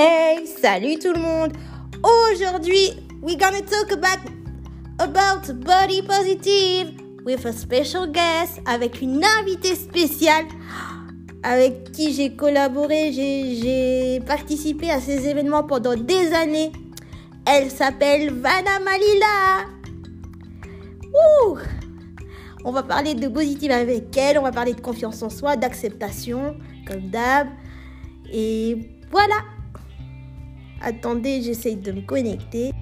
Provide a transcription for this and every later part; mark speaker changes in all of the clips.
Speaker 1: Hey, salut tout le monde. Aujourd'hui, we're gonna talk about about body positive with a special guest avec une invitée spéciale avec qui j'ai collaboré, j'ai participé à ces événements pendant des années. Elle s'appelle Vanna Malila. Ouh on va parler de positive avec elle, on va parler de confiance en soi, d'acceptation, comme d'hab. Et voilà. Attendez, j'essaye de me connecter.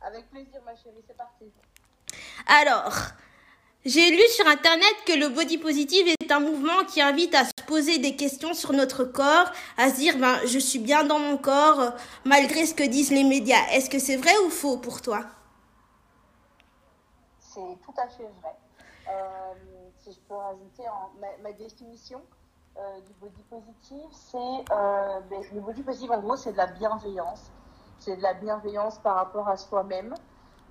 Speaker 2: Avec plaisir, ma chérie, c'est parti.
Speaker 1: Alors, j'ai lu sur internet que le body positive est un mouvement qui invite à se poser des questions sur notre corps, à se dire ben je suis bien dans mon corps malgré ce que disent les médias. Est-ce que c'est vrai ou faux pour toi?
Speaker 2: C'est tout à fait vrai. Euh, si je peux rajouter en, ma, définition euh, du body positive, c'est euh, ben, le body positive en gros c'est de la bienveillance, c'est de la bienveillance par rapport à soi-même.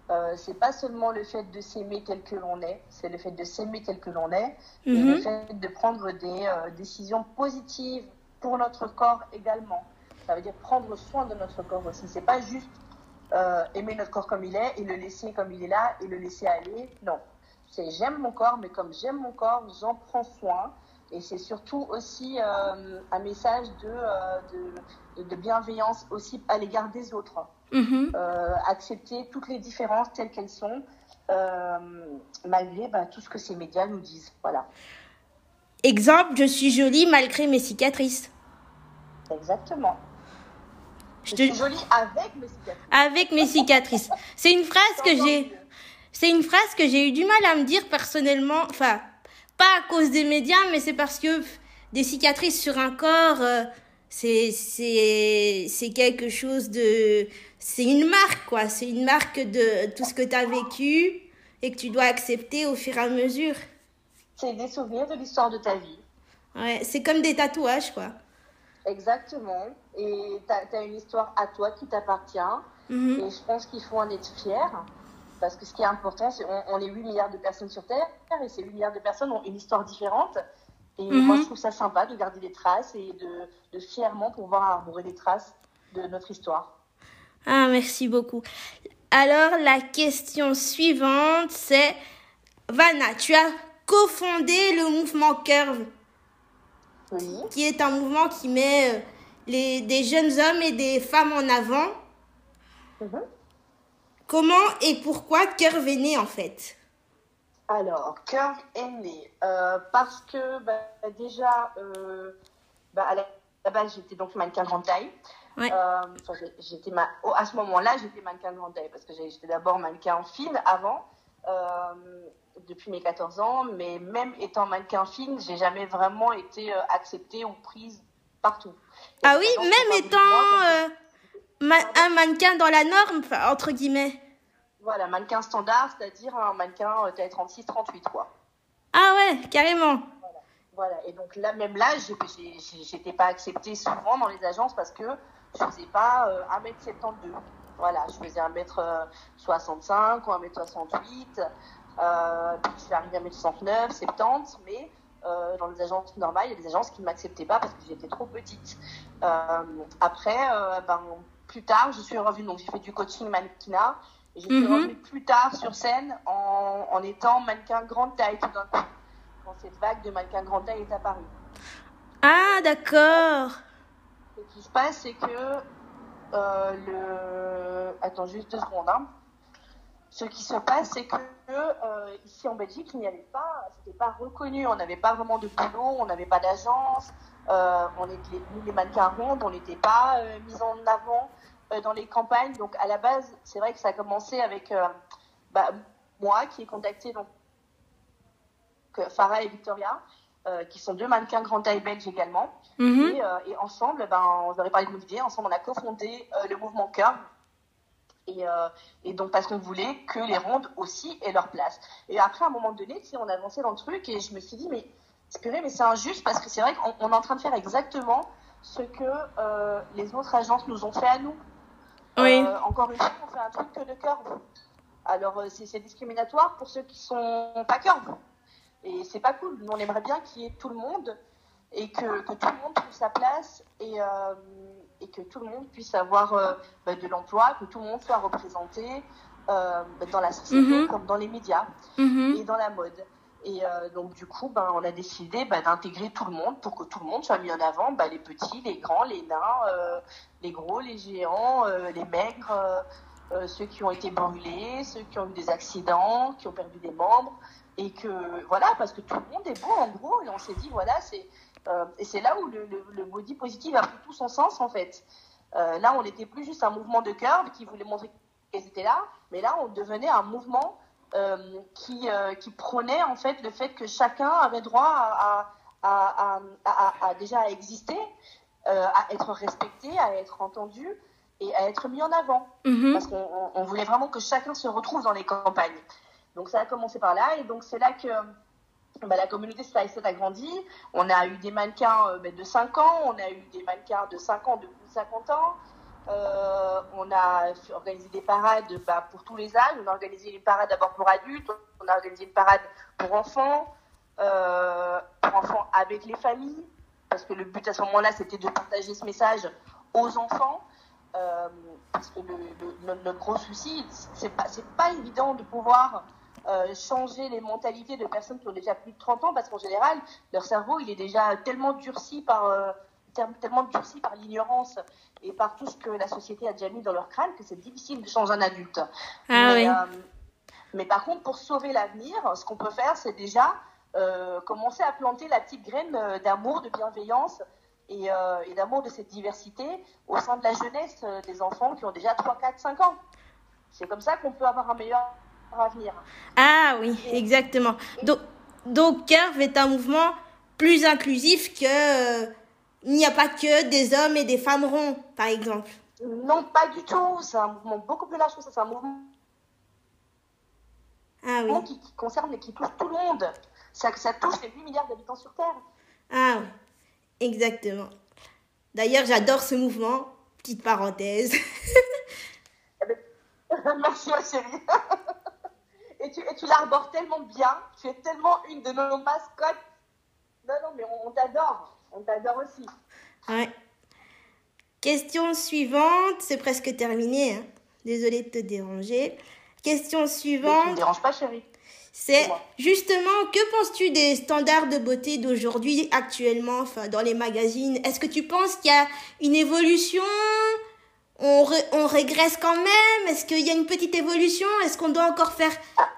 Speaker 2: Euh, c'est pas seulement le fait de s'aimer tel que l'on est, c'est le fait de s'aimer tel que l'on est, et le
Speaker 1: Mhm.
Speaker 2: fait de prendre des euh, décisions positives pour notre corps également. Ça veut dire prendre soin de notre corps aussi. C'est pas juste aimer notre corps comme il est et le laisser comme il est là et le laisser aller. Non. C'est j'aime mon corps, mais comme j'aime mon corps, j'en prends soin. Et c'est surtout aussi euh, un message de, euh, de, de bienveillance aussi à l'égard des autres
Speaker 1: Mhm.
Speaker 2: euh, accepter toutes les différences telles qu'elles sont, euh, malgré bah, tout ce que ces médias nous disent. Voilà,
Speaker 1: Exemple, je suis jolie malgré mes cicatrices.
Speaker 2: exactement.
Speaker 1: Je
Speaker 2: Je
Speaker 1: te-
Speaker 2: suis jolie avec mes cicatrices.
Speaker 1: Avec mes cicatrices. C'est une phrase que j'ai. C'est une phrase que j'ai eu du mal à me dire personnellement. Enfin, pas à cause des médias, mais c'est parce que des cicatrices sur un corps, euh, c'est c'est c'est quelque chose de. C'est une marque, quoi. C'est une marque de tout ce que tu as vécu et que tu dois accepter au fur et à mesure.
Speaker 2: C'est des souvenirs de l'histoire de ta vie.
Speaker 1: Ouais, c'est comme des tatouages, quoi.
Speaker 2: Exactement. Et tu as, une histoire à toi qui t'appartient.
Speaker 1: Mhm.
Speaker 2: Et je pense qu'il faut en être fier. Parce que ce qui est important, c'est on, on est 8 milliards de personnes sur Terre. Et ces 8 milliards de personnes ont une histoire différente. Et
Speaker 1: Mhm.
Speaker 2: moi, je trouve ça sympa de garder des traces et de, de fièrement pouvoir arborer des traces de notre histoire.
Speaker 1: Ah, merci beaucoup. Alors, la question suivante, c'est Vanna, tu as cofondé le mouvement Curve,
Speaker 2: Oui.
Speaker 1: qui est un mouvement qui met euh, les, des jeunes hommes et des femmes en avant.
Speaker 2: Mhm.
Speaker 1: Comment et pourquoi Curve est né en fait?
Speaker 2: Alors, Curve est né euh, parce que bah, déjà, euh, bah, à la, base, j'étais donc mannequin grande taille.
Speaker 1: Ouais.
Speaker 2: Euh, j'étais ma... oh, à ce moment-là, j'étais mannequin grande taille parce que j'étais d'abord mannequin fine avant, depuis mes 14 ans. Mais même étant mannequin fine, j'ai jamais vraiment été acceptée ou prise partout. Et
Speaker 1: Ah oui, même étant ma- un mannequin dans la norme, entre guillemets.
Speaker 2: Voilà, mannequin standard, c'est-à-dire un mannequin euh, taille 36-38, quoi.
Speaker 1: Ah ouais, carrément.
Speaker 2: Voilà, et donc là, même là, j'étais pas acceptée souvent dans les agences parce que je faisais pas euh, 1m72. Voilà, je faisais 1m65 ou 1m68. Euh, puis je suis arrivée à 1m69, 70, mais euh, dans les agences normales, il y a des agences qui ne m'acceptaient pas parce que j'étais trop petite. Euh, après, euh, ben, plus tard, je suis revenue, donc j'ai fait du coaching mannequinat, et je suis
Speaker 1: Mhm.
Speaker 2: revenue plus tard sur scène en, en étant mannequin grande taille tout d'un coup quand cette vague de mannequins grande taille est apparue.
Speaker 1: Ah d'accord.
Speaker 2: Ce qui se passe, c'est que euh, le. Attends, juste deux secondes. hein. Ce qui se passe, c'est que euh, ici en Belgique, il n'y avait pas, c'était pas reconnu. On n'avait pas vraiment de boulot, on n'avait pas d'agence. Euh, on était, les mannequins rondes, on n'était pas euh, mis en avant dans les campagnes. Donc à la base, c'est vrai que ça a commencé avec euh, bah, moi qui ai contacté donc Farah et Victoria, euh, qui sont deux mannequins grande taille belges également.
Speaker 1: Mhm.
Speaker 2: Et, euh, et ensemble, ben, on leur parlé de notre idée. Ensemble, on a cofondé euh, le mouvement Curve. Et, euh, et donc, parce qu'on voulait que les rondes aussi aient leur place. Et après, à un moment donné, on a avancé dans le truc et je me suis dit, mais purée, mais c'est injuste parce que c'est vrai qu'on on est en train de faire exactement ce que euh, les autres agences nous ont fait à nous.
Speaker 1: Oui.
Speaker 2: Euh, encore une fois, on fait un truc que de curve. Alors, euh, c'est discriminatoire pour ceux qui sont pas curve. Et c'est pas cool. Nous, on aimerait bien qu'il y ait tout le monde et que, que, tout le monde trouve sa place et, et que tout le monde puisse avoir bah, de l'emploi, que tout le monde soit représenté dans la société
Speaker 1: Mhm.
Speaker 2: comme dans les médias
Speaker 1: Mhm.
Speaker 2: et dans la mode. Et euh, donc, du coup, ben, on a décidé ben, d'intégrer tout le monde pour que tout le monde soit mis en avant, ben, les petits, les grands, les nains, euh, les gros, les géants, euh, les maigres, ceux qui ont été brûlés, ceux qui ont eu des accidents, qui ont perdu des membres. Et que, voilà, parce que tout le monde est beau en gros. Et on s'est dit, voilà, c'est. et c'est là où le, le, le body positive a pris tout son sens en fait. Là, on n'était plus juste un mouvement de curve qui voulait montrer qu'elles étaient là, mais là, on devenait un mouvement qui, euh, qui prônait en fait le fait que chacun avait droit à, à, à, à, à déjà à exister, euh, à être respecté, à être entendu et à être mis en avant.
Speaker 1: Mhm.
Speaker 2: Parce qu'on on- on voulait vraiment que chacun se retrouve dans les campagnes. Donc ça a commencé par là et donc c'est là que bah, la communauté Set a grandi. On a eu des mannequins euh, bah, de 5 ans, on a eu des mannequins de 5 ans, de plus de 50 ans. Euh, on a organisé des parades bah, pour tous les âges. On a organisé une parade d'abord pour adultes, on a organisé une parade pour enfants, euh, pour enfants avec les familles, parce que le but à ce moment-là, c'était de partager ce message aux enfants. Euh, parce que notre, gros souci, c'est pas, pas évident de pouvoir changer les mentalités de personnes qui ont déjà plus de 30 ans, parce qu'en général, leur cerveau, il est déjà tellement durci par, tellement durci par l'ignorance et par tout ce que la société a déjà mis dans leur crâne que c'est difficile de changer un adulte.
Speaker 1: Ah
Speaker 2: mais,
Speaker 1: oui.
Speaker 2: euh, mais par contre, pour sauver l'avenir, ce qu'on peut faire, c'est déjà euh, commencer à planter la petite graine euh, d'amour, de bienveillance et, euh, et d'amour de cette diversité au sein de la jeunesse des enfants qui ont déjà 3, 4, 5 ans. C'est comme ça qu'on peut avoir un meilleur avenir.
Speaker 1: Ah oui, exactement. Donc, donc Curve est un mouvement plus inclusif que... il n'y a pas que des hommes et des femmes ronds, par exemple.
Speaker 2: Non, pas du tout. C'est un mouvement beaucoup plus large que ça. C'est un mouvement
Speaker 1: Ah oui.
Speaker 2: qui, qui concerne et qui touche tout le monde. Ça, ça touche les 8 milliards d'habitants sur Terre.
Speaker 1: Ah oui, exactement. D'ailleurs, j'adore ce mouvement. Petite parenthèse.
Speaker 2: Merci ma chérie. et tu, et tu l'arbores tellement bien. Tu es tellement une de nos mascottes. Non, non, mais on, on t'adore. On t'adore aussi.
Speaker 1: Ouais. Question suivante, c'est presque terminé. Hein. Désolée de te déranger. Question
Speaker 2: Mais tu ne me
Speaker 1: suivante,
Speaker 2: déranges pas, chérie.
Speaker 1: c'est justement, que penses-tu des standards de beauté d'aujourd'hui actuellement, enfin, dans les magazines? Est-ce que tu penses qu'il y a une évolution? On, re- on régresse quand même? Est-ce qu'il y a une petite évolution? Est-ce qu'on doit encore faire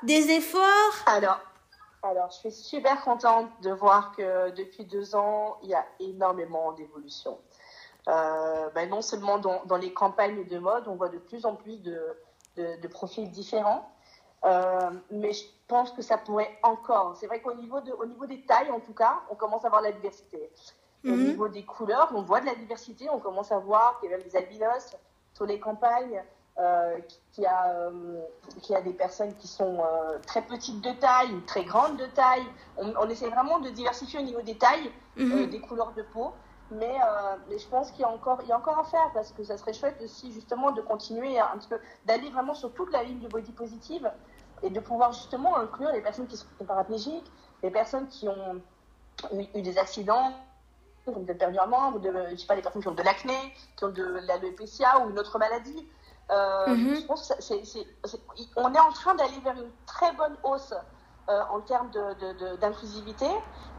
Speaker 1: des efforts?
Speaker 2: Alors, alors, je suis super contente de voir que depuis deux ans, il y a énormément d'évolution. Euh, ben non seulement dans, dans les campagnes de mode, on voit de plus en plus de, de, de profils différents, euh, mais je pense que ça pourrait encore. C'est vrai qu'au niveau, de, au niveau des tailles, en tout cas, on commence à voir la diversité. Au
Speaker 1: Mhm.
Speaker 2: niveau des couleurs, on voit de la diversité, on commence à voir qu'il y a même des albinos sur les campagnes, euh, qu'il y, a, euh, qu'il y a des personnes qui sont euh, très petites de taille ou très grandes de taille. On, on essaie vraiment de diversifier au niveau des tailles, euh,
Speaker 1: Mhm.
Speaker 2: des couleurs de peau. Mais, euh, mais je pense qu'il y a encore, il y a encore à faire parce que ça serait chouette aussi justement de continuer un petit peu, d'aller vraiment sur toute la ligne du body positive et de pouvoir justement inclure les personnes qui sont paraplégiques, les personnes qui ont eu, eu des accidents, qui ont perdu un membre, de, je sais pas, les personnes qui ont de l'acné, qui ont de l'alopécia ou une autre maladie. Euh,
Speaker 1: Mhm.
Speaker 2: Je pense est en train d'aller vers une très bonne hausse euh, en termes de- de- de- d'inclusivité.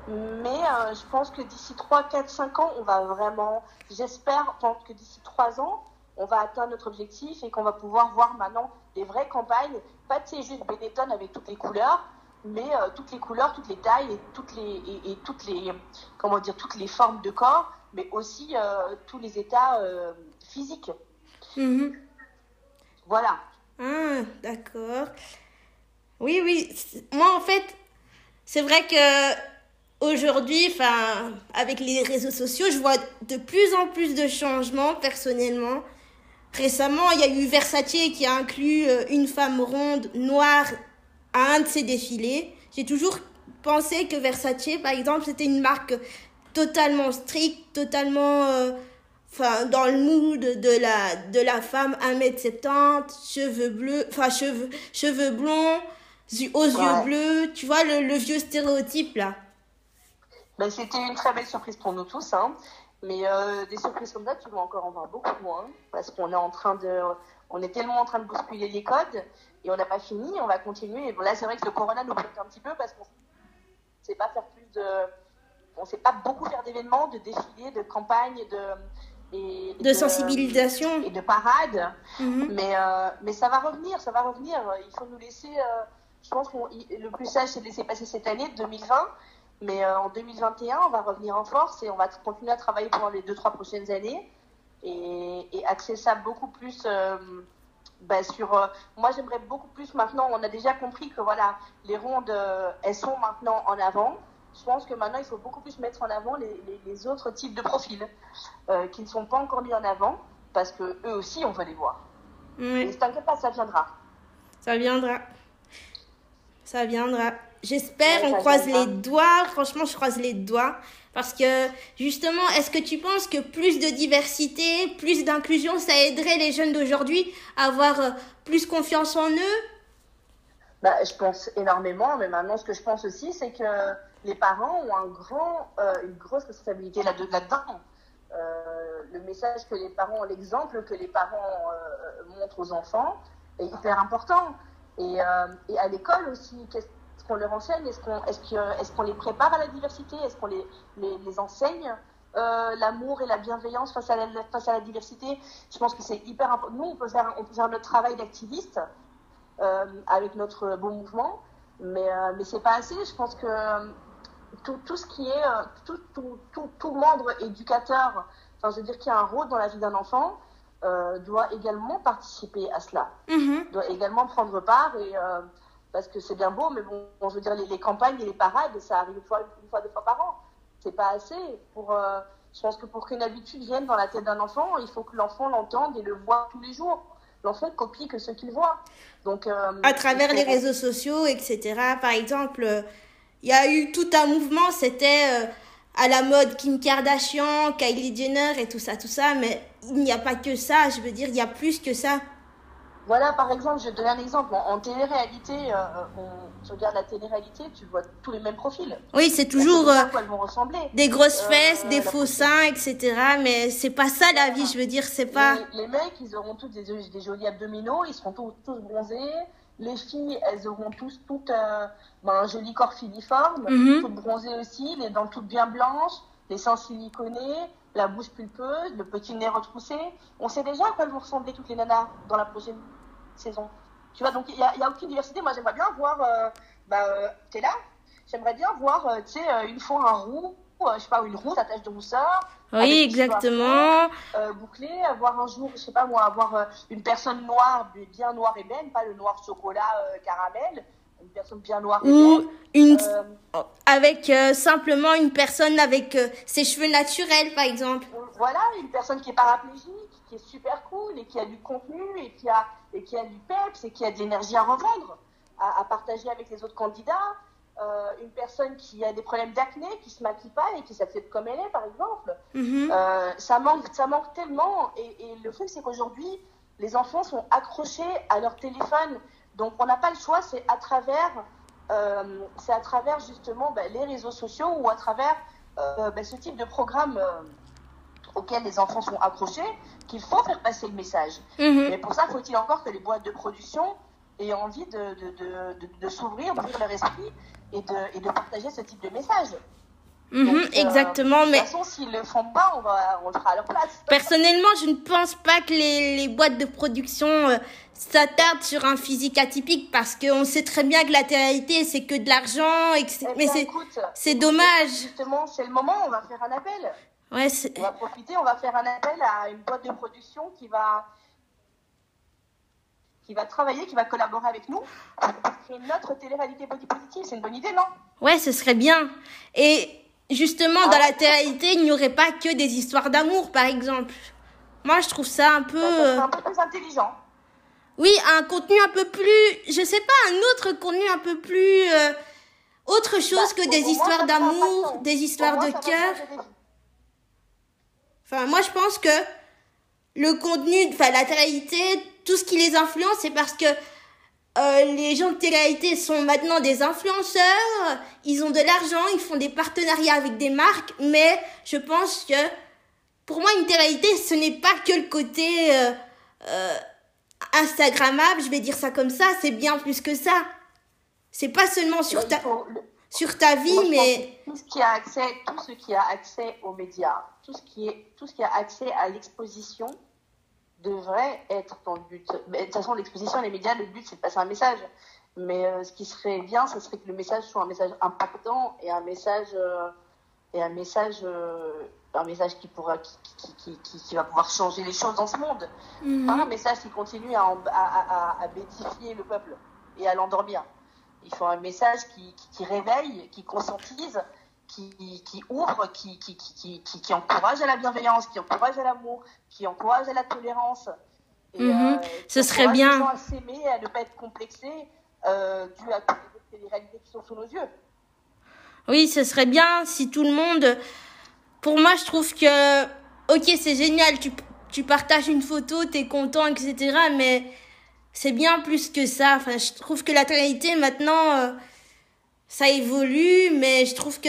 Speaker 2: Mais euh, je pense que d'ici 3, 4, 5 ans, on va vraiment, j'espère que d'ici 3 ans, on va atteindre notre objectif et qu'on va pouvoir voir maintenant des vraies campagnes, pas de ces juste Benetton avec toutes les couleurs, mais euh, toutes les couleurs, toutes les tailles et toutes les, et, et toutes les, comment dire, toutes les formes de corps, mais aussi tous les états physiques.
Speaker 1: Mhm.
Speaker 2: Voilà.
Speaker 1: Ah, d'accord. Oui, oui. Moi, en fait, c'est vrai que aujourd'hui, enfin, avec les réseaux sociaux, je vois de plus en plus de changements personnellement. Récemment, il y a eu Versace qui a inclus euh, une femme ronde noire à un de ses défilés. J'ai toujours pensé que Versace, par exemple, c'était une marque totalement stricte, totalement euh, enfin dans le mood de la de la femme 1m70, cheveux bleus, enfin cheveux cheveux blonds, aux yeux
Speaker 2: Ouais.
Speaker 1: bleus, tu vois le, le vieux stéréotype là.
Speaker 2: Ben, C'était une très belle surprise pour nous tous. Hein. Mais euh, des surprises comme ça, tu vas encore en voir beaucoup moins. Parce qu'on est en train de. On est tellement en train de bousculer les codes et on n'a pas fini, on va continuer. Et bon, là, c'est vrai que le corona nous bloque un petit peu parce qu'on ne sait pas faire plus de. On sait pas beaucoup faire d'événements, de défilés, de campagnes, de. Et
Speaker 1: de, sensibilisation.
Speaker 2: Et de parades. Mm-hmm. mais, euh, mais ça va revenir, ça va revenir. Il faut nous laisser. Euh, je pense que le plus sage, c'est de laisser passer cette année, 2020. Mais euh, en 2021, on va revenir en force et on va continuer à travailler pendant les 2-3 prochaines années et, et, axer ça beaucoup plus bah, sur. Moi, j'aimerais beaucoup plus maintenant. On a déjà compris que voilà, les rondes, elles sont maintenant en avant. Je pense que maintenant, il faut beaucoup plus mettre en avant les, les, autres types de profils qui ne sont pas encore mis en avant parce que eux aussi, on veut les voir. Oui. Mais t'inquiète pas, ça viendra.
Speaker 1: Ça viendra. Ça viendra. J'espère, on croise les doigts. Franchement, je croise les doigts. Parce que, justement, est-ce que tu penses que plus de diversité, plus d'inclusion, ça aiderait les jeunes d'aujourd'hui à avoir euh, plus confiance en eux?
Speaker 2: Bah, Je pense énormément. Mais maintenant, ce que je pense aussi, c'est que les parents ont euh, une grosse responsabilité là-dedans. euh, le message que les parents, l'exemple que les parents euh, montrent aux enfants est hyper important. Et, à l'école aussi, qu'est-ce qu'on leur enseigne? Est-ce qu'on les prépare à la diversité? Est-ce qu'on les, enseigne l'amour et la bienveillance face à la, diversité? Je pense que c'est hyper important. Nous, on peut faire, notre travail d'activiste avec notre beau mouvement, mais, euh, mais c'est pas assez. Je pense que tout, tout ce qui est, euh, tout, tout, tout, tout, membre éducateur, enfin, je veux dire, qui a un rôle dans la vie d'un enfant, doit également participer à cela, mm-hmm. doit également prendre part et parce que c'est bien beau, mais bon, je veux dire, les, les, campagnes et les parades, ça arrive une fois, une fois deux fois par an. C'est pas assez. Pour, euh, je pense que pour qu'une habitude vienne dans la tête d'un enfant, il faut que l'enfant l'entende et le voit tous les jours. L'enfant copie que ce qu'il voit. Donc, euh,
Speaker 1: à travers les réseaux sociaux, etc. Par exemple, il y a eu tout un mouvement, c'était euh, à la mode Kim Kardashian, Kylie Jenner et tout ça, tout ça, mais il n'y a pas que ça. Je veux dire, il y a plus que ça.
Speaker 2: Voilà, par exemple, je vais te donner un exemple. En, télé-réalité, euh, on, tu regardes la télé-réalité, tu vois tous les mêmes profils.
Speaker 1: Oui, c'est toujours euh,
Speaker 2: elles vont ressembler.
Speaker 1: des grosses euh, fesses, des faux seins, etc. Mais c'est pas ça la vie, je veux dire, c'est pas.
Speaker 2: Les, les, mecs, ils auront tous des, des, jolis abdominaux, ils seront tous, tous bronzés. Les filles, elles auront tous toutes euh, ben, un joli corps filiforme, -hmm. toutes bronzées aussi, les dents toutes bien blanches, les seins siliconés, la bouche pulpeuse, le petit nez retroussé. On sait déjà à quoi vont ressembler toutes les nanas dans la prochaine saison. Tu vois, donc il n'y a, a, aucune diversité. Moi, j'aimerais bien voir, euh, bah, euh, t'es là J'aimerais bien voir, euh, tu sais, une fois un roux, je sais pas, une roue, attache de rousseur.
Speaker 1: Oui, exactement.
Speaker 2: bouclé, avoir un jour, je sais pas moi, avoir une personne noire, bien noire et belle, pas le noir chocolat caramel, une personne bien noire et
Speaker 1: Ou belle. une euh, avec euh, simplement une personne avec euh, ses cheveux naturels par exemple.
Speaker 2: Voilà, une personne qui est paraplégique, qui est super cool et qui a du contenu et qui a et qui a du peps et qui a de l'énergie à revendre, à, à, partager avec les autres candidats. Une personne qui a des problèmes d'acné, qui se maquille pas et qui s'accepte comme elle est par exemple. Mm -hmm. ça manque ça manque tellement et, et le truc c'est qu'aujourd'hui les enfants sont accrochés à leur téléphone donc on n'a pas le choix, c'est à travers, euh, c'est à travers justement ben, les réseaux sociaux ou à travers euh, ben, ce type de programme euh, auquel les enfants sont accrochés qu'il faut faire passer le message. -hmm. Mais pour ça, faut-il encore que les boîtes de production aient envie de, de, de, de, de s'ouvrir, d'ouvrir leur esprit et de, et de partager ce type de message.
Speaker 1: Mmh, Donc, exactement,
Speaker 2: euh,
Speaker 1: mais.
Speaker 2: De toute façon, s'ils le font pas, on, va, on le fera à leur place.
Speaker 1: Personnellement, je ne pense pas que les, les boîtes de production euh, s'attardent sur un physique atypique parce qu'on sait très bien que la réalité, c'est que de l'argent. Et que
Speaker 2: eh
Speaker 1: mais c'est dommage.
Speaker 2: Justement, c'est le moment, on va faire un appel.
Speaker 1: Ouais,
Speaker 2: on va profiter, on va faire un appel à une boîte de production qui va qui va travailler, qui va collaborer avec nous créer notre télé-réalité body positive. C'est une bonne idée, non?
Speaker 1: Ouais, ce serait bien. Et justement, ah, dans la télé-réalité, il n'y aurait pas que des histoires d'amour, par exemple. Moi, je trouve ça un peu.
Speaker 2: Ça, ça un peu plus intelligent.
Speaker 1: Oui, un contenu un peu plus. Je sais pas, un autre contenu un peu plus. Euh, autre chose bah, que des histoires d'amour, des histoires moi, de cœur. Enfin, moi, je pense que le contenu, enfin, la réalité, tout ce qui les influence, c'est parce que euh, les gens de télé-réalité sont maintenant des influenceurs, ils ont de l'argent, ils font des partenariats avec des marques, mais je pense que pour moi, une télé-réalité, ce n'est pas que le côté euh, euh, Instagrammable, je vais dire ça comme ça, c'est bien plus que ça. C'est pas seulement sur ta, sur ta vie, mais...
Speaker 2: Tout ce qui a accès, tout ce qui a accès aux médias, tout ce qui, est, tout ce qui a accès à l'exposition, devrait être ton but. Mais, de toute façon, l'exposition et les médias, le but, c'est de passer un message. Mais euh, ce qui serait bien, ce serait que le message soit un message impactant et un message, euh, et un message, euh, un message qui, pourra, qui, qui, qui, qui, va pouvoir changer les choses dans ce monde.
Speaker 1: Mhm.
Speaker 2: Pas un message qui continue à, à, à, à bétifier le peuple et à l'endormir. Il faut un message qui, qui, réveille, qui conscientise, qui, qui ouvre, qui, qui, qui, qui, qui encourage à la bienveillance, qui encourage à l'amour, qui encourage à la tolérance. Et,
Speaker 1: Mhm.
Speaker 2: euh,
Speaker 1: Ce serait bien.
Speaker 2: les gens à s'aimer, et à ne pas être complexés euh, dû à toutes les- réalités qui sont sous nos yeux.
Speaker 1: Oui, ce serait bien si tout le monde... Pour moi, je trouve que... Ok, c'est génial, tu, tu partages une photo, t'es content, etc. Mais c'est bien plus que ça. Enfin, je trouve que la réalité, maintenant, euh, ça évolue, mais je trouve que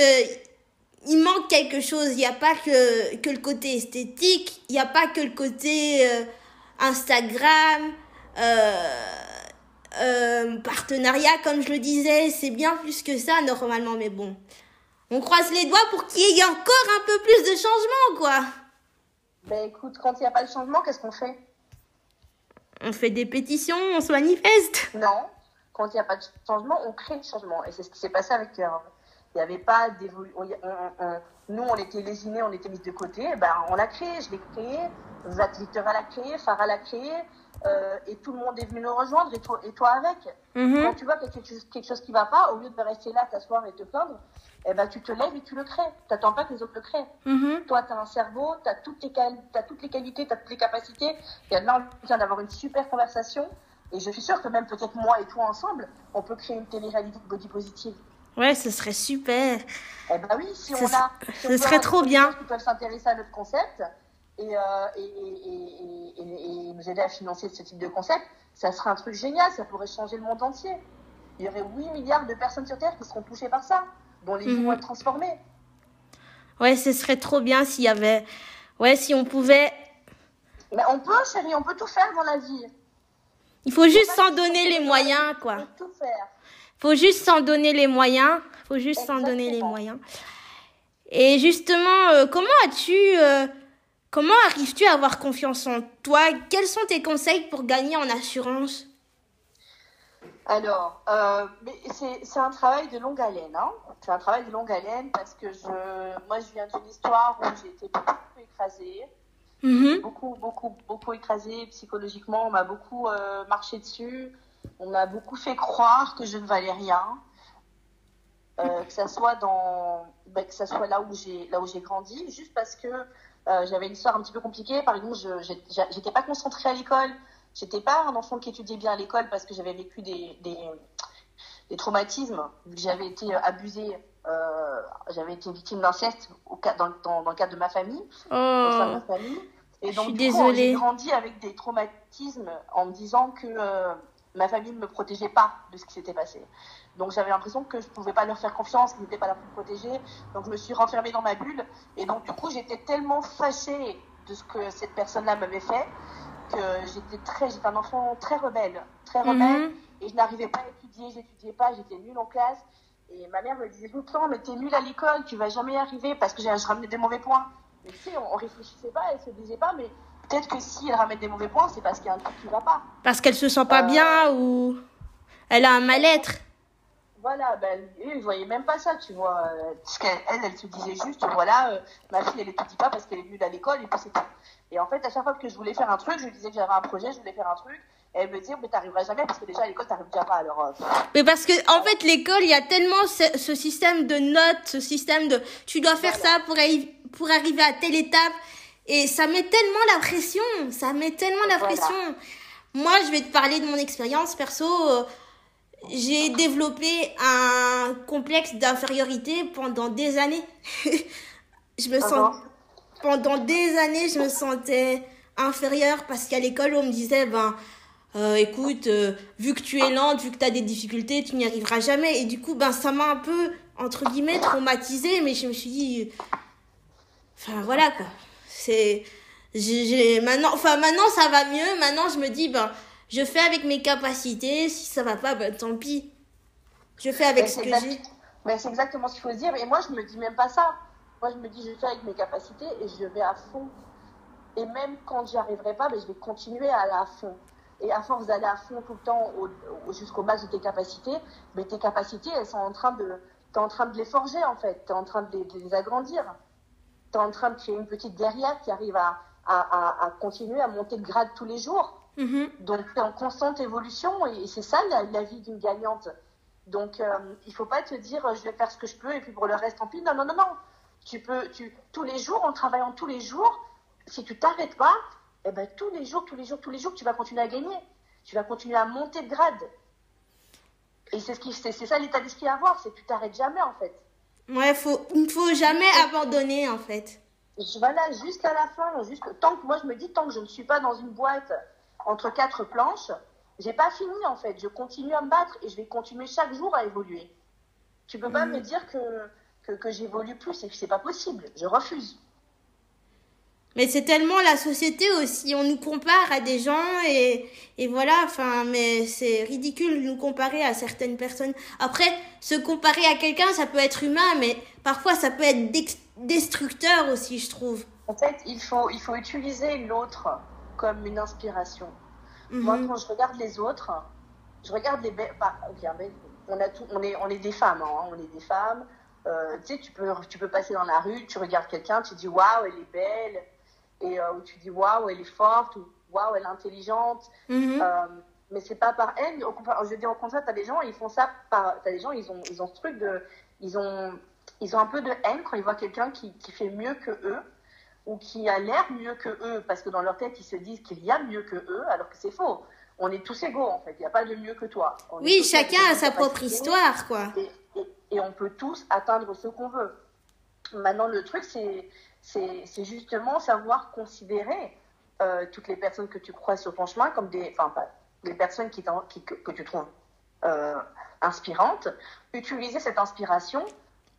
Speaker 1: il manque quelque chose. Il n'y a pas que, que le côté esthétique, il n'y a pas que le côté euh, Instagram, euh, euh, partenariat, comme je le disais. C'est bien plus que ça, normalement, mais bon. On croise les doigts pour qu'il y ait encore un peu plus de changement, quoi.
Speaker 2: Ben écoute, quand il n'y a pas de changement, qu'est-ce qu'on fait?
Speaker 1: On fait des pétitions, on se manifeste?
Speaker 2: Non. Quand il n'y a pas de changement, on crée le changement. Et c'est ce qui s'est passé avec Terre. Il n'y avait pas d'évolution. Nous, on était lésinés, on était mis de côté. Ben, on l'a créé, je l'ai créé. Zach Victor l'a créé, Farah l'a créé. euh, et tout le monde est venu nous rejoindre, et toi, et toi avec. Quand tu vois qu'il y a quelque chose, quelque chose qui ne va pas, au lieu de rester là, t'asseoir et te plaindre, eh ben, tu te lèves et tu le crées. Tu n'attends pas que les autres le créent.
Speaker 1: Mhm.
Speaker 2: Toi, tu as un cerveau, tu as, toutes les qualités, tu as toutes les capacités. Et là, on vient d'avoir une super conversation. Et je suis sûre que même peut-être moi et toi ensemble, on peut créer une télé-réalité de body positive.
Speaker 1: Ouais, ce serait super.
Speaker 2: Eh ben oui, si
Speaker 1: Ce
Speaker 2: on a. si
Speaker 1: ce
Speaker 2: on
Speaker 1: serait trop bien.
Speaker 2: Qui peuvent s'intéresser à notre concept et, euh, et, nous aider à financer ce type de concept, ça serait un truc génial, ça pourrait changer le monde entier. Il y aurait 8 milliards de personnes sur Terre qui seront touchées par ça, dont les vies
Speaker 1: Mhm.
Speaker 2: vont être transformées.
Speaker 1: Ouais, ce serait trop bien s'il y avait. Ouais, si on pouvait.
Speaker 2: Mais on peut, chérie, on peut tout faire dans la vie.
Speaker 1: Il faut juste s'en donner les moyens, quoi.
Speaker 2: peut tout faire.
Speaker 1: Faut juste s'en donner les moyens. Faut juste s'en donner les moyens. Et justement, euh, comment as-tu, euh, comment arrives-tu à avoir confiance en toi? Quels sont tes conseils pour gagner en assurance?
Speaker 2: Alors, euh, c'est un travail de longue haleine. Hein. C'est un travail de longue haleine parce que je, moi, je viens d'une histoire où j'ai été beaucoup écrasée,
Speaker 1: Mhm.
Speaker 2: beaucoup, beaucoup, beaucoup écrasée psychologiquement. On m'a beaucoup euh, marché dessus. On m'a beaucoup fait croire que je ne valais rien. Euh, que ça soit dans, ben, que ça soit là où j'ai, là où j'ai grandi, juste parce que euh, j'avais une histoire un petit peu compliquée. Par exemple, je j'étais pas concentrée à l'école. J'étais pas un enfant qui étudiait bien à l'école parce que j'avais vécu des, des, des traumatismes, j'avais été abusée, euh, j'avais été victime d'inceste dans, dans, dans le cadre de ma famille, au sein de
Speaker 1: Oh,
Speaker 2: ma famille. Et
Speaker 1: Je
Speaker 2: donc,
Speaker 1: suis
Speaker 2: du coup,
Speaker 1: désolée.
Speaker 2: j'ai grandi avec des traumatismes en me disant que euh, ma famille ne me protégeait pas de ce qui s'était passé. Donc j'avais l'impression que je pouvais pas leur faire confiance, qu'ils n'étaient pas là pour me protéger. Donc je me suis renfermée dans ma bulle. Et donc du coup, j'étais tellement fâchée de ce que cette personne-là m'avait fait que j'étais très, j'étais un enfant très rebelle, très rebelle.
Speaker 1: Mhm.
Speaker 2: Et je n'arrivais pas à étudier, j'étudiais pas, j'étais nulle en classe. Et ma mère me disait tout le temps, mais t'es nulle à l'école, tu vas jamais y arriver parce que j'ai- je ramenais des mauvais points. Mais sais, on, réfléchissait pas, elle se disait pas, mais peut-être que si elle ramène des mauvais points, c'est parce qu'il y a un truc qui va pas.
Speaker 1: parce qu'elle se sent pas
Speaker 2: Euh.
Speaker 1: bien ou elle a un mal-être.
Speaker 2: Voilà, ben, eux, ils voyaient même pas ça, tu vois. Parce qu'elle, elle, elle se disait juste, voilà, euh, ma fille, elle étudie pas parce qu'elle est nulle à l'école et puis c'est tout. Et en fait, à chaque fois que je voulais faire un truc, je lui disais que j'avais un projet, je voulais faire un truc. Et elle me disait, mais t'arriveras jamais parce que déjà à l'école, t'arrives déjà pas. Alors, euh,
Speaker 1: Mais parce que en fait l'école, il y a tellement ce, ce système de notes, ce système de tu dois faire ça pour, pour arriver à telle étape et ça met tellement la pression, ça met tellement la
Speaker 2: Voilà.
Speaker 1: pression. Moi, je vais te parler de mon expérience perso. J'ai développé un complexe d'infériorité pendant des années. je me sens pendant des années, je me sentais inférieure parce qu'à l'école, on me disait, ben, euh, écoute, euh, vu que tu es lente, vu que tu as des difficultés, tu n'y arriveras jamais. Et du coup, ben, ça m'a un peu, entre guillemets, traumatisée, mais je me suis dit, enfin voilà quoi. C'est, j'ai, maintenant, enfin maintenant ça va mieux. Maintenant, je me dis, ben, je fais avec mes capacités. Si ça va pas, ben tant pis. Je fais avec ce que j'ai.
Speaker 2: Mais c'est exactement ce qu'il faut se dire. Et moi, je me dis même pas ça. Moi, je me dis, je fais avec mes capacités et je vais à fond. Et même quand j'y arriverai pas, ben, je vais continuer à aller à fond. Et à force d'aller à fond tout le temps jusqu'au max de tes capacités, mais tes capacités, elles sont en train de, es en train de les forger en fait. Tu es en train de les, agrandir. Tu es en train de créer une petite guerrière qui arrive à, à, à, continuer à monter de grade tous les jours. Mm-hmm. Donc tu es en constante évolution et, c'est ça la, vie d'une gagnante. Donc il euh, il faut pas te dire je vais faire ce que je peux et puis pour le reste tant pis. Non, non, non, non. Tu peux, tu, tous les jours, en travaillant tous les jours, si tu t'arrêtes pas, eh ben, tous les jours, tous les jours, tous les jours, tu vas continuer à gagner. Tu vas continuer à monter de grade. Et c'est ce qui, c'est, ça l'état d'esprit à avoir, c'est que tu t'arrêtes jamais en fait.
Speaker 1: Ouais, faut, il ne faut jamais abandonner en fait.
Speaker 2: Voilà, jusqu'à la fin, jusqu'à, tant que moi je me dis, tant que je ne suis pas dans une boîte entre quatre planches, j'ai pas fini en fait. Je continue à me battre et je vais continuer chaque jour à évoluer. Tu peux pas mm. me dire que, que, que j'évolue plus, c'est pas possible. Je refuse.
Speaker 1: Mais c'est tellement la société aussi. On nous compare à des gens et, et voilà. Enfin, mais c'est ridicule de nous comparer à certaines personnes. Après, se comparer à quelqu'un, ça peut être humain, mais parfois ça peut être destructeur aussi, je trouve.
Speaker 2: En fait, il faut, il faut utiliser l'autre comme une inspiration. Moi, mhm. quand je regarde les autres, je regarde les belles. Bah, on, a tout, on, est, on est des femmes, hein, on est des femmes. Euh, tu sais, tu peux, tu peux passer dans la rue, tu regardes quelqu'un, tu dis waouh, elle est belle et euh, où tu dis waouh, elle est forte, ou waouh, elle est intelligente. Mm-hmm. Euh, mais c'est pas par haine. Je veux dire, au contraire, tu as des gens, ils font ça par. Tu as des gens, ils ont, ils ont ce truc de. Ils ont, ils ont un peu de haine quand ils voient quelqu'un qui, qui fait mieux que eux ou qui a l'air mieux que eux, parce que dans leur tête, ils se disent qu'il y a mieux que eux, alors que c'est faux. On est tous égaux, en fait. Il n'y a pas de mieux que toi.
Speaker 1: oui, chacun a sa propre histoire, quoi.
Speaker 2: Et, et, on peut tous atteindre ce qu'on veut. Maintenant, le truc, c'est c'est justement savoir considérer euh, toutes les personnes que tu crois sur ton chemin comme des, enfin, les personnes qui, qui que, que, tu trouves euh, inspirantes, utiliser cette inspiration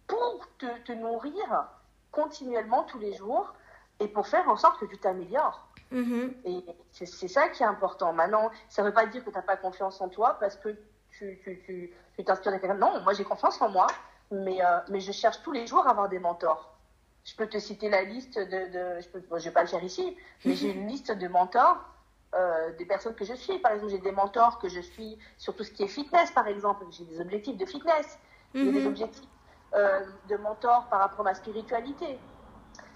Speaker 2: pour te, te, nourrir continuellement tous les jours et pour faire en sorte que tu t'améliores. Mm-hmm. Et c'est ça qui est important. Maintenant, ça ne veut pas dire que tu n'as pas confiance en toi parce que tu t'inspires de quelqu'un. Non, moi j'ai confiance en moi, mais, euh, mais je cherche tous les jours à avoir des mentors je peux te citer la liste de, de je ne vais pas le faire ici, mais j'ai une liste de mentors euh, des personnes que je suis. Par exemple, j'ai des mentors que je suis sur tout ce qui est fitness, par exemple. J'ai des objectifs de fitness. J'ai des mhm. objectifs euh, de mentors par rapport à ma spiritualité.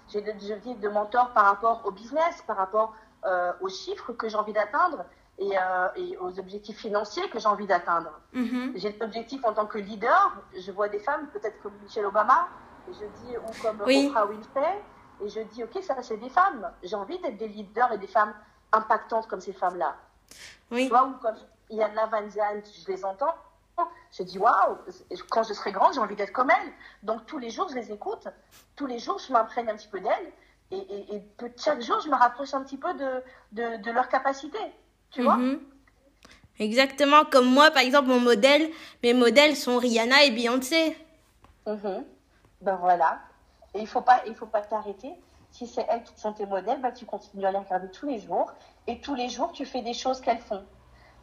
Speaker 2: J'ai des objectifs de mentors par rapport au business, par rapport euh, aux chiffres que j'ai envie d'atteindre et, et, aux objectifs financiers que j'ai envie d'atteindre. Mhm. J'ai des objectifs en tant que leader. Je vois des femmes, peut-être comme Michelle Obama, et je dis, ou comme Oprah Winfrey, et je dis, ok, ça c'est des femmes. J'ai envie d'être des leaders et des femmes impactantes comme ces femmes-là. Oui. Tu vois, ou comme Yana Van Zandt, je les entends. Je dis, waouh, quand je serai grande, j'ai envie d'être comme elle. Donc tous les jours, je les écoute. Tous les jours, je m'imprègne un petit peu d'elles. Et, et, et, chaque jour, je me rapproche un petit peu de, de, de leur capacité. Tu vois mhm.
Speaker 1: Exactement comme moi, par exemple, mon modèle, mes modèles sont Rihanna et Beyoncé.
Speaker 2: Mhm ben voilà. Et il faut pas, il faut pas t'arrêter. Si c'est elles qui sont tes modèles, ben tu continues à les regarder tous les jours. Et tous les jours, tu fais des choses qu'elles font.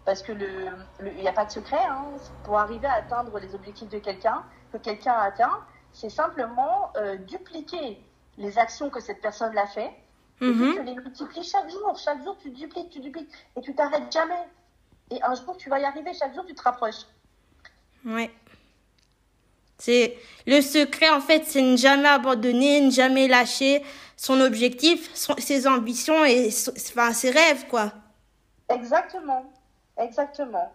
Speaker 2: Parce que le, il n'y a pas de secret. Hein. Pour arriver à atteindre les objectifs de quelqu'un, que quelqu'un a atteint, c'est simplement euh, dupliquer les actions que cette personne l'a fait. Et mm-hmm. tu les multiplies chaque jour. Chaque jour, tu dupliques, tu dupliques. Et tu t'arrêtes jamais. Et un jour, tu vas y arriver. Chaque jour, tu te rapproches.
Speaker 1: Ouais. C'est le secret en fait, c'est ne jamais abandonner, ne jamais lâcher son objectif, ses ambitions et enfin, ses rêves quoi.
Speaker 2: Exactement, exactement.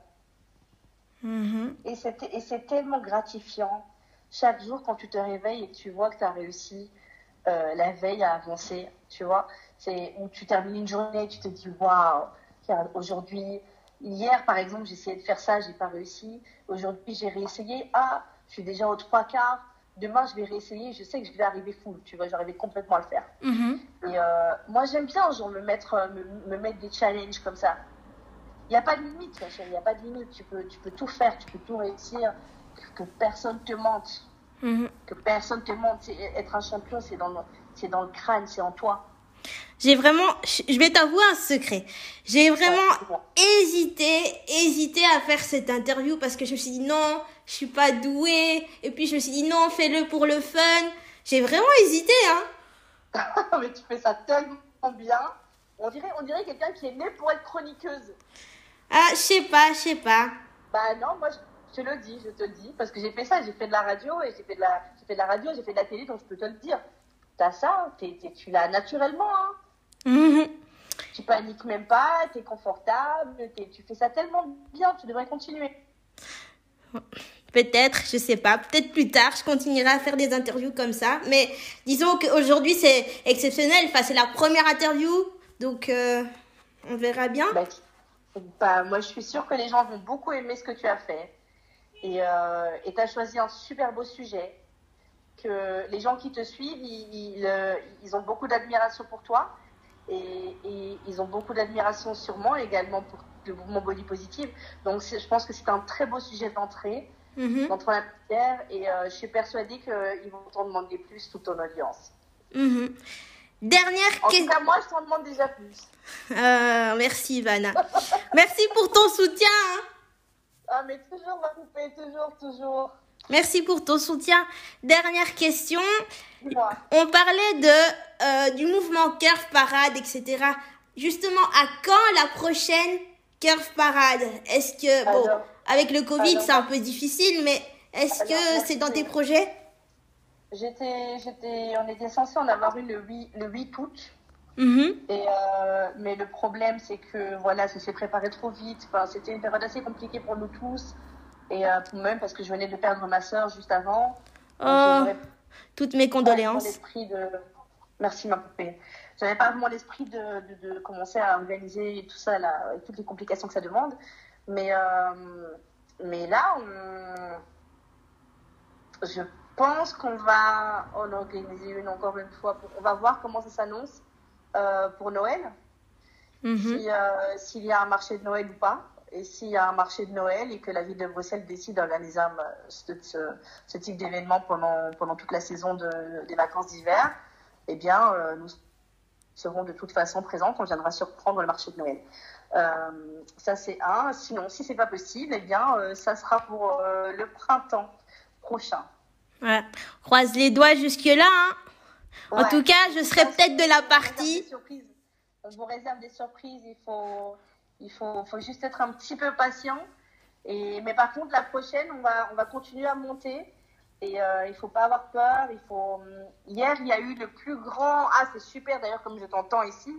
Speaker 1: Mm-hmm.
Speaker 2: Et c'est tellement gratifiant chaque jour quand tu te réveilles et que tu vois que tu as réussi euh, la veille à avancer, tu vois. C'est où tu termines une journée, tu te dis waouh, aujourd'hui, hier par exemple, j'ai essayé de faire ça, j'ai pas réussi. Aujourd'hui, j'ai réessayé. Ah, je suis déjà aux trois quarts. Demain, je vais réessayer. Je sais que je vais arriver full. Tu vois, j'arrive complètement à le faire.
Speaker 1: Mm-hmm.
Speaker 2: Et euh, moi, j'aime bien, genre, me mettre, me, mettre des challenges comme ça. Il n'y a pas de limite, ma chérie, il n'y a pas de limite. Tu peux, tu peux tout faire, tu peux tout réussir, que, personne te mente.
Speaker 1: Mhm.
Speaker 2: Que personne te mente. Être un champion, c'est dans, le- c'est dans le crâne, c'est en toi.
Speaker 1: J'ai vraiment, je vais t'avouer un secret. J'ai vraiment hésité, hésité à faire cette interview parce que je me suis dit non, je suis pas douée. Et puis je me suis dit non, fais-le pour le fun. J'ai vraiment hésité, hein.
Speaker 2: Mais tu fais ça tellement bien. On dirait, on dirait quelqu'un qui est né pour être chroniqueuse.
Speaker 1: Ah, je sais pas, je sais pas.
Speaker 2: Bah non, moi je te le dis, je te le dis, parce que j'ai fait ça, j'ai fait de la radio et j'ai fait de la, fait de la radio, j'ai fait de la télé, donc je peux te le dire. T'as ça, t'es- t'es- tu l'as naturellement. Hein.
Speaker 1: Mhm.
Speaker 2: Tu paniques même pas, t'es confortable, t'es- tu fais ça tellement bien, tu devrais continuer.
Speaker 1: Peut-être, je sais pas. Peut-être plus tard, je continuerai à faire des interviews comme ça. Mais disons qu'aujourd'hui, c'est exceptionnel. Enfin, c'est la première interview. Donc, euh, on verra bien.
Speaker 2: Bah, bah, moi je suis sûre que les gens vont beaucoup aimer ce que tu as fait. Et euh, tu as choisi un super beau sujet. Que les gens qui te suivent, euh, ils ont beaucoup d'admiration pour toi. Et, et ils ont beaucoup d'admiration moi également pour le mouvement Body Positive. Donc je pense que c'est un très beau sujet d'entrée, d'entrée en la matière. Et euh, je suis persuadée qu'ils vont t'en demander plus, toute ton audience.
Speaker 1: mhm. Dernière
Speaker 2: En tout
Speaker 1: question.
Speaker 2: cas, moi, je t'en demande déjà plus.
Speaker 1: Euh, merci, Ivana. merci pour ton soutien. hein.
Speaker 2: Ah, mais toujours, ma poupée, toujours, toujours.
Speaker 1: Merci pour ton soutien. Dernière question.
Speaker 2: Dis-moi.
Speaker 1: On parlait de, euh, du mouvement Curve Parade, etc. Justement, à quand la prochaine Curve Parade Est-ce que, bon,
Speaker 2: Alors,
Speaker 1: avec le Covid, c'est un peu difficile, mais est-ce que c'est dans tes projets?
Speaker 2: J'étais, j'étais, on était censé en avoir une le 8, le 8 août.
Speaker 1: Mhm.
Speaker 2: Et euh, mais le problème, c'est que voilà, ça s'est préparé trop vite. Enfin, c'était une période assez compliquée pour nous tous. Et euh, même parce que je venais de perdre ma soeur juste avant.
Speaker 1: Oh, toutes mes condoléances.
Speaker 2: de... Merci ma poupée. J'avais pas vraiment l'esprit de, de, de commencer à organiser tout ça, là, avec toutes les complications que ça demande. Mais, euh, mais là, on... je pense qu'on va en organiser une encore une fois. Pour... On va voir comment ça s'annonce euh, pour Noël,
Speaker 1: Mhm.
Speaker 2: euh, s'il y a un marché de Noël ou pas. Et s'il y a un marché de Noël et que la ville de Bruxelles décide d'organiser ce, ce- ce type d'événement pendant, pendant toute la saison de- des vacances d'hiver, eh bien, euh, nous serons de toute façon présentes. On viendra surprendre le marché de Noël. Euh, ça, c'est un. Sinon, si c'est pas possible, eh bien, euh, ça sera pour euh, le printemps prochain.
Speaker 1: Ouais. Croise les doigts jusque-là. hein. En tout cas, je serai peut-être de la partie.
Speaker 2: On vous réserve des surprises. Il faut, il faut, faut juste être un petit peu patient. Et, mais par contre, la prochaine, on va, on va continuer à monter. Et euh, il faut pas avoir peur. Il faut. hum, Hier, il y a eu le plus grand. Ah, c'est super d'ailleurs, comme je t'entends ici.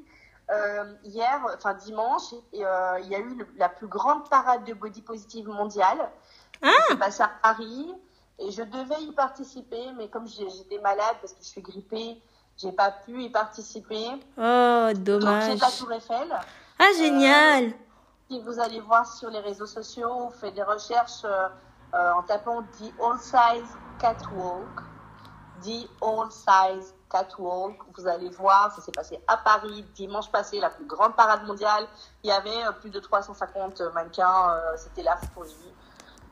Speaker 2: Euh, hier, enfin dimanche, et, euh, il y a eu le- la plus grande parade de body positive mondiale.
Speaker 1: Ah.
Speaker 2: C'est passé à Paris. Et je devais y participer, mais comme j'étais malade parce que je suis grippée, j'ai pas pu y participer.
Speaker 1: Oh,
Speaker 2: Donc
Speaker 1: dommage.
Speaker 2: c'est la Tour Eiffel.
Speaker 1: Ah, génial.
Speaker 2: Si vous allez voir sur les réseaux sociaux, vous faites des recherches euh, en tapant The All Size Catwalk. The All Size Catwalk. Vous allez voir, ça s'est passé à Paris dimanche passé, la plus grande parade mondiale. Il y avait euh, plus de 350 mannequins, euh, c'était la folie.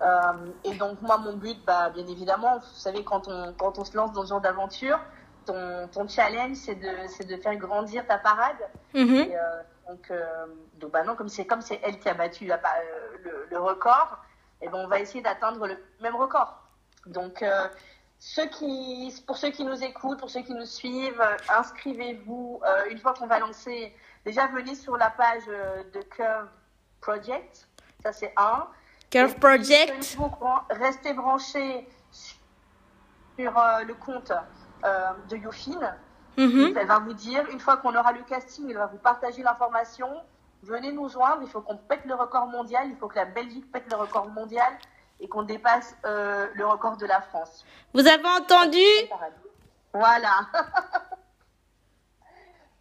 Speaker 2: Euh, et donc moi, mon but, bah, bien évidemment, vous savez, quand on, quand on se lance dans ce genre d'aventure, ton, ton challenge, c'est de, de faire grandir ta parade.
Speaker 1: Mhm.
Speaker 2: Et, euh, donc, donc bah non, comme c'est comme c'est elle qui a battu la- le, le record, et ben on va essayer d'atteindre le même record. Donc euh, ceux qui, pour ceux qui nous écoutent, pour ceux qui nous suivent, euh, inscrivez-vous. Euh, une fois qu'on va lancer, déjà venez sur la page de Curve Project. Ça c'est un.
Speaker 1: Curve Project.
Speaker 2: Restez branchés sur euh, le compte de Yofine.
Speaker 1: Mhm.
Speaker 2: Elle va vous dire, une fois qu'on aura le casting, elle va vous partager l'information. Venez nous joindre, il faut qu'on pète le record mondial, il faut que la Belgique pète le record mondial et qu'on dépasse euh, le record de la France.
Speaker 1: Vous avez entendu?
Speaker 2: Voilà.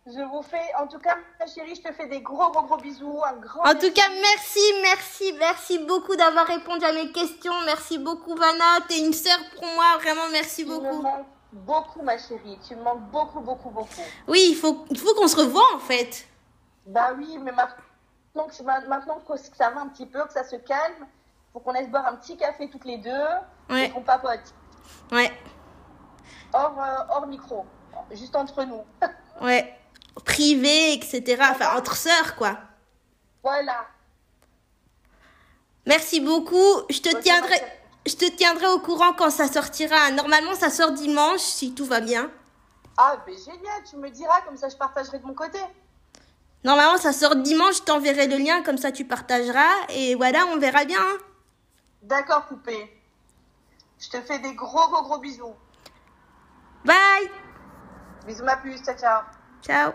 Speaker 2: je vous fais, en tout cas, ma chérie, je te fais des gros, gros, gros bisous. Un grand
Speaker 1: En tout cas, merci, merci, merci beaucoup d'avoir répondu à mes questions. Merci beaucoup, Vanna. T'es une sœur pour moi. Vraiment, merci beaucoup.
Speaker 2: beaucoup, ma chérie. Tu me manques beaucoup, beaucoup, beaucoup.
Speaker 1: Oui, il faut, il faut qu'on se revoie, en fait.
Speaker 2: Bah oui, mais maintenant que ça va un petit peu, que ça se calme, faut qu'on aille boire un petit café toutes les deux
Speaker 1: Ouais.
Speaker 2: et qu'on papote.
Speaker 1: Ouais,
Speaker 2: Hors, euh, hors micro, juste entre nous.
Speaker 1: ouais. Privé, etc. Enfin, entre sœurs, quoi.
Speaker 2: voilà.
Speaker 1: Merci beaucoup. Je te tiendrai, je te tiendrai au courant quand ça sortira. Normalement, ça sort dimanche, si tout va bien.
Speaker 2: Ah, ben génial, tu me diras, comme ça je partagerai de mon côté.
Speaker 1: Normalement, ça sort dimanche. Je t'enverrai le lien, comme ça tu partageras. Et voilà, on verra bien. hein.
Speaker 2: D'accord, poupée. Je te fais des gros, gros, gros bisous.
Speaker 1: Bye.
Speaker 2: Bisous, ma puce, ciao, ciao.
Speaker 1: Ciao.